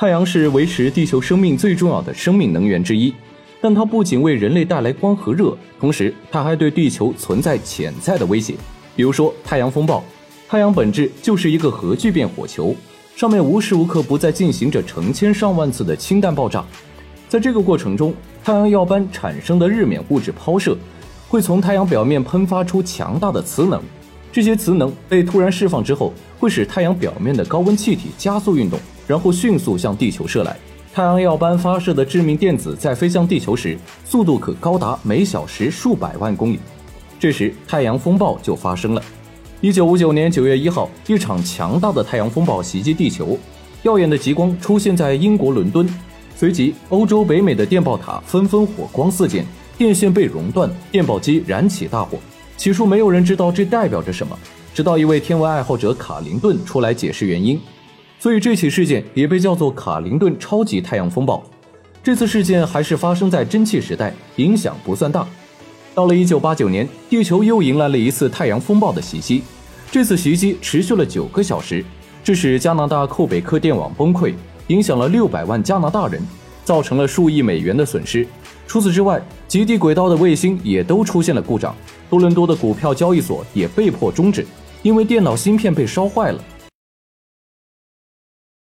太阳是维持地球生命最重要的生命能源之一，但它不仅为人类带来光和热，同时它还对地球存在潜在的威胁。比如说太阳风暴，太阳本质就是一个核聚变火球，上面无时无刻不在进行着成千上万次的氢弹爆炸。在这个过程中，太阳耀斑产生的日冕物质抛射，会从太阳表面喷发出强大的磁能。这些磁能被突然释放之后，会使太阳表面的高温气体加速运动，然后迅速向地球射来。太阳耀斑发射的致命电子在飞向地球时，速度可高达每小时数百万公里。这时，太阳风暴就发生了。一九五九年九月一号，一场强大的太阳风暴袭击地球，耀眼的极光出现在英国伦敦。随即，欧洲、北美的电报塔纷纷火光四溅，电线被熔断，电报机燃起大火。起初，没有人知道这代表着什么，直到一位天文爱好者卡林顿出来解释原因。所以，这起事件也被叫做卡林顿超级太阳风暴。这次事件还是发生在蒸汽时代，影响不算大。到了1989年，地球又迎来了一次太阳风暴的袭击。这次袭击持续了九个小时，致使加拿大寇北克电网崩溃。影响了六百万加拿大人，造成了数亿美元的损失。除此之外，极地轨道的卫星也都出现了故障，多伦多的股票交易所也被迫终止，因为电脑芯片被烧坏了。